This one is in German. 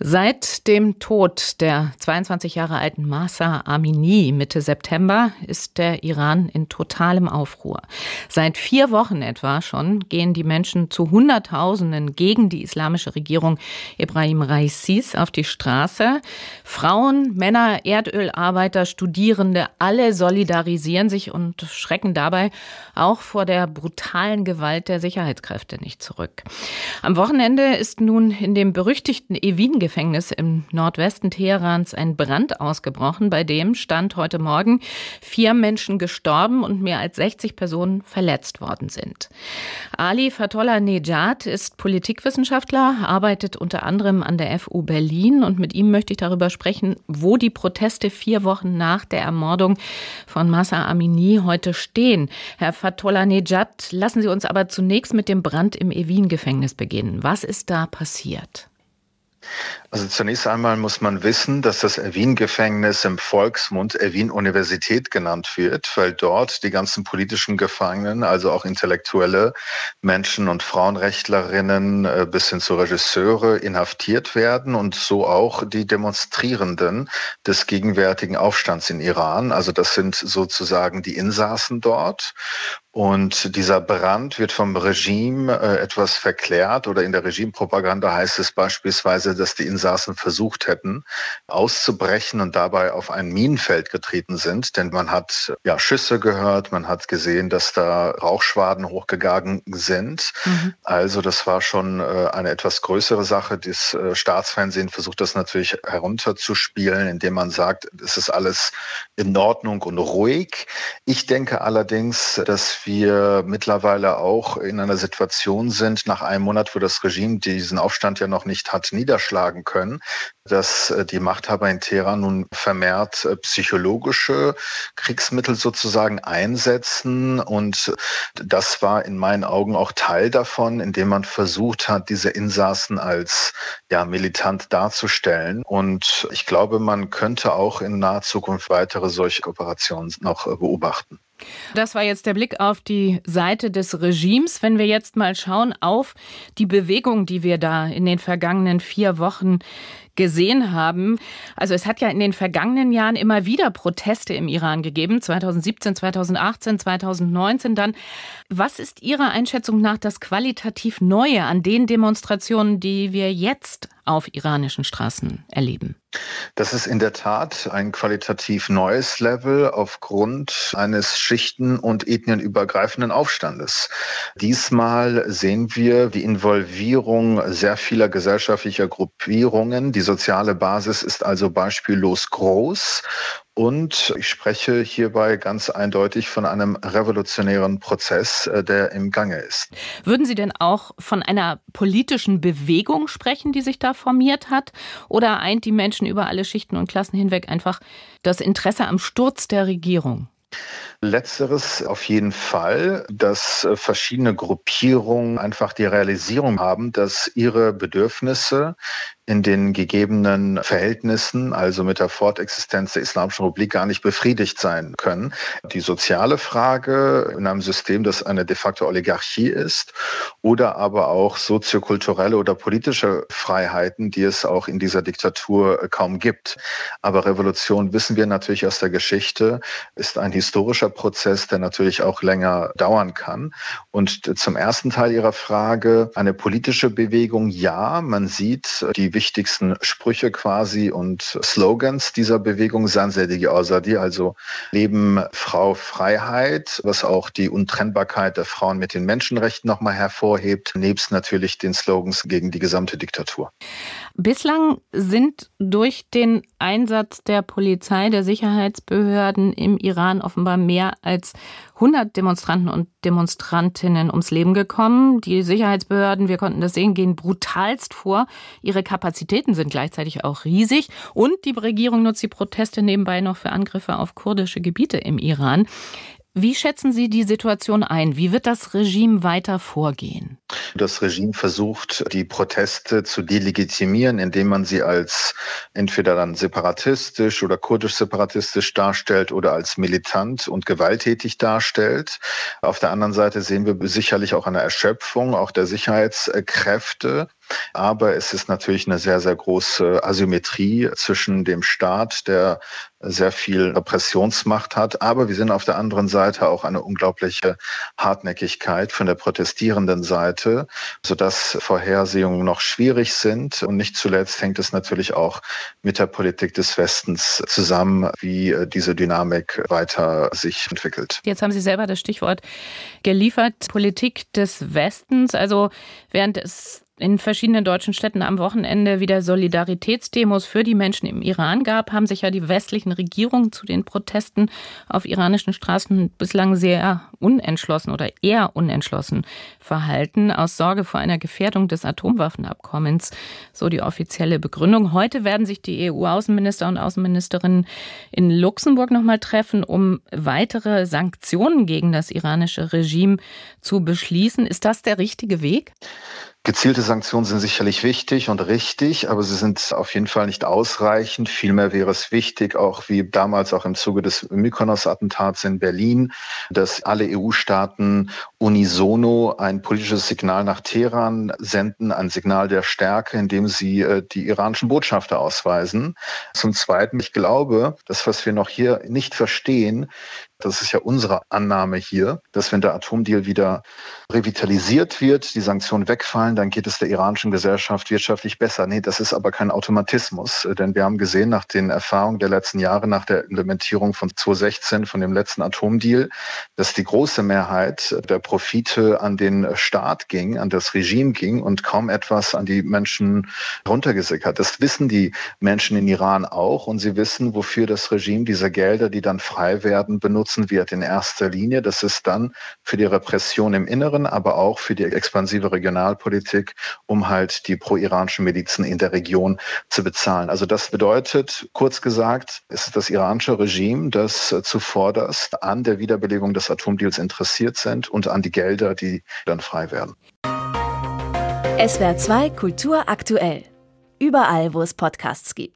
Seit dem Tod der 22 Jahre alten Masa Amini Mitte September ist der Iran in totalem Aufruhr. Seit vier Wochen etwa schon gehen die Menschen zu Hunderttausenden gegen die islamische Regierung Ibrahim Raisis auf die Straße. Frauen, Männer, Erdölarbeiter, Studierende, alle solidarisieren sich und schrecken dabei auch vor der brutalen Gewalt der Sicherheitskräfte nicht zurück. Am Wochenende ist nun in dem berüchtigten Evin Gefängnis im Nordwesten Teherans ein Brand ausgebrochen, bei dem stand heute Morgen vier Menschen gestorben und mehr als 60 Personen verletzt worden sind. Ali Fatollah Nejad ist Politikwissenschaftler, arbeitet unter anderem an der FU Berlin und mit ihm möchte ich darüber sprechen, wo die Proteste vier Wochen nach der Ermordung von Massa Amini heute stehen. Herr Fatollah Nejad, lassen Sie uns aber zunächst mit dem Brand im Evin-Gefängnis beginnen. Was ist da passiert? Also zunächst einmal muss man wissen, dass das Erwin-Gefängnis im Volksmund Erwin-Universität genannt wird, weil dort die ganzen politischen Gefangenen, also auch intellektuelle Menschen und Frauenrechtlerinnen äh, bis hin zu Regisseure inhaftiert werden und so auch die Demonstrierenden des gegenwärtigen Aufstands in Iran. Also das sind sozusagen die Insassen dort. Und dieser Brand wird vom Regime äh, etwas verklärt oder in der Regimepropaganda heißt es beispielsweise, dass die Insassen versucht hätten, auszubrechen und dabei auf ein Minenfeld getreten sind. Denn man hat ja Schüsse gehört, man hat gesehen, dass da Rauchschwaden hochgegangen sind. Mhm. Also das war schon äh, eine etwas größere Sache. Das äh, Staatsfernsehen versucht das natürlich herunterzuspielen, indem man sagt, es ist alles in Ordnung und ruhig. Ich denke allerdings, dass wir mittlerweile auch in einer Situation sind, nach einem Monat, wo das Regime diesen Aufstand ja noch nicht hat niederschlagen können, dass äh, die Machthaber in Teheran nun vermehrt äh, psychologische Kriegsmittel sozusagen einsetzen. Und das war in meinen Augen auch Teil davon, indem man versucht hat, diese Insassen als ja, militant darzustellen. Und ich glaube, man könnte auch in naher Zukunft weitere solche Operationen noch äh, beobachten. Das war jetzt der Blick auf die Seite des Regimes. Wenn wir jetzt mal schauen auf die Bewegung, die wir da in den vergangenen vier Wochen gesehen haben. Also es hat ja in den vergangenen Jahren immer wieder Proteste im Iran gegeben, 2017, 2018, 2019 dann. Was ist Ihrer Einschätzung nach das qualitativ Neue an den Demonstrationen, die wir jetzt auf iranischen Straßen erleben? Das ist in der Tat ein qualitativ neues Level aufgrund eines schichten- und ethnienübergreifenden Aufstandes. Diesmal sehen wir die Involvierung sehr vieler gesellschaftlicher Gruppierungen. Die soziale Basis ist also beispiellos groß und ich spreche hierbei ganz eindeutig von einem revolutionären Prozess, äh, der im Gange ist. Würden Sie denn auch von einer politischen Bewegung sprechen, die sich da formiert hat? Oder eint die Menschen über alle Schichten und Klassen hinweg einfach das Interesse am Sturz der Regierung? Letzteres auf jeden Fall, dass äh, verschiedene Gruppierungen einfach die Realisierung haben, dass ihre Bedürfnisse in den gegebenen Verhältnissen, also mit der Fortexistenz der Islamischen Republik, gar nicht befriedigt sein können. Die soziale Frage in einem System, das eine de facto Oligarchie ist, oder aber auch soziokulturelle oder politische Freiheiten, die es auch in dieser Diktatur kaum gibt. Aber Revolution, wissen wir natürlich aus der Geschichte, ist ein historischer Prozess, der natürlich auch länger dauern kann. Und zum ersten Teil Ihrer Frage, eine politische Bewegung, ja, man sieht die wichtigsten Sprüche quasi und Slogans dieser Bewegung Sansedi Azadi, also Leben, Frau, Freiheit, was auch die Untrennbarkeit der Frauen mit den Menschenrechten nochmal hervorhebt, nebst natürlich den Slogans gegen die gesamte Diktatur. Bislang sind durch den Einsatz der Polizei, der Sicherheitsbehörden im Iran offenbar mehr als 100 Demonstranten und Demonstrantinnen ums Leben gekommen. Die Sicherheitsbehörden, wir konnten das sehen, gehen brutalst vor. Ihre Kapazitäten sind gleichzeitig auch riesig. Und die Regierung nutzt die Proteste nebenbei noch für Angriffe auf kurdische Gebiete im Iran. Wie schätzen Sie die Situation ein? Wie wird das Regime weiter vorgehen? Das Regime versucht, die Proteste zu delegitimieren, indem man sie als entweder dann separatistisch oder kurdisch-separatistisch darstellt oder als militant und gewalttätig darstellt. Auf der anderen Seite sehen wir sicherlich auch eine Erschöpfung auch der Sicherheitskräfte. Aber es ist natürlich eine sehr, sehr große Asymmetrie zwischen dem Staat, der sehr viel Repressionsmacht hat. Aber wir sehen auf der anderen Seite auch eine unglaubliche Hartnäckigkeit von der protestierenden Seite, sodass Vorhersehungen noch schwierig sind. Und nicht zuletzt hängt es natürlich auch mit der Politik des Westens zusammen, wie diese Dynamik weiter sich entwickelt. Jetzt haben Sie selber das Stichwort geliefert, Politik des Westens. Also während es in verschiedenen deutschen Städten am Wochenende wieder Solidaritätsdemos für die Menschen im Iran gab, haben sich ja die westlichen Regierungen zu den Protesten auf iranischen Straßen bislang sehr unentschlossen oder eher unentschlossen verhalten, aus Sorge vor einer Gefährdung des Atomwaffenabkommens, so die offizielle Begründung. Heute werden sich die EU-Außenminister und Außenministerinnen in Luxemburg nochmal treffen, um weitere Sanktionen gegen das iranische Regime zu beschließen. Ist das der richtige Weg? Gezielte Sanktionen sind sicherlich wichtig und richtig, aber sie sind auf jeden Fall nicht ausreichend. Vielmehr wäre es wichtig, auch wie damals auch im Zuge des Mykonos-Attentats in Berlin, dass alle EU-Staaten unisono ein politisches Signal nach Teheran senden, ein Signal der Stärke, indem sie äh, die iranischen Botschafter ausweisen. Zum Zweiten, ich glaube, das, was wir noch hier nicht verstehen, das ist ja unsere Annahme hier, dass wenn der Atomdeal wieder revitalisiert wird, die Sanktionen wegfallen, dann geht es der iranischen Gesellschaft wirtschaftlich besser. Nee, das ist aber kein Automatismus, denn wir haben gesehen nach den Erfahrungen der letzten Jahre, nach der Implementierung von 2016, von dem letzten Atomdeal, dass die große Mehrheit der Profite an den Staat ging, an das Regime ging und kaum etwas an die Menschen runtergesickert. Das wissen die Menschen in Iran auch und sie wissen, wofür das Regime diese Gelder, die dann frei werden, benutzt nutzen wird in erster Linie. Das ist dann für die Repression im Inneren, aber auch für die expansive Regionalpolitik, um halt die pro-iranischen Milizen in der Region zu bezahlen. Also das bedeutet, kurz gesagt, ist das iranische Regime, das zuvorderst an der Wiederbelebung des Atomdeals interessiert sind und an die Gelder, die dann frei werden. SWR 2 Kultur aktuell. Überall, wo es Podcasts gibt.